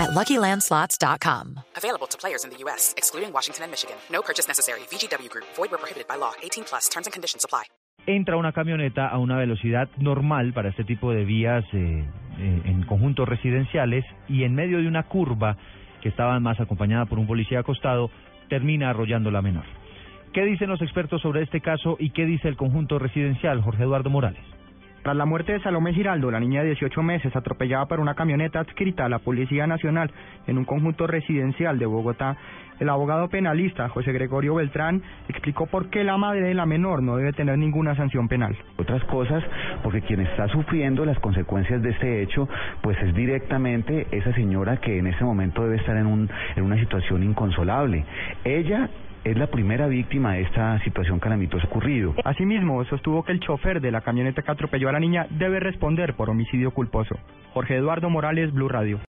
at LuckyLandSlots.com. Available to players in the U.S., excluding Washington and Michigan. No purchase necessary. VGW Group. Void where prohibited by law. 18 plus. Terms and conditions apply. Entra una camioneta a una velocidad normal para este tipo de vías eh, eh, en conjuntos residenciales y en medio de una curva que estaba más acompañada por un policía acostado, termina arrollando la menor. ¿Qué dicen los expertos sobre este caso y qué dice el conjunto residencial, Jorge Eduardo Morales? Tras la muerte de Salomé Giraldo, la niña de 18 meses atropellada por una camioneta adscrita a la Policía Nacional en un conjunto residencial de Bogotá, el abogado penalista José Gregorio Beltrán explicó por qué la madre de la menor no debe tener ninguna sanción penal. Otras cosas, porque quien está sufriendo las consecuencias de este hecho, pues es directamente esa señora que en ese momento debe estar en, un, en una situación inconsolable. Ella es la primera víctima de esta situación calamitosa ocurrido. Asimismo, sostuvo que el chofer de la camioneta que atropelló a la niña debe responder por homicidio culposo. Jorge Eduardo Morales, Blue Radio.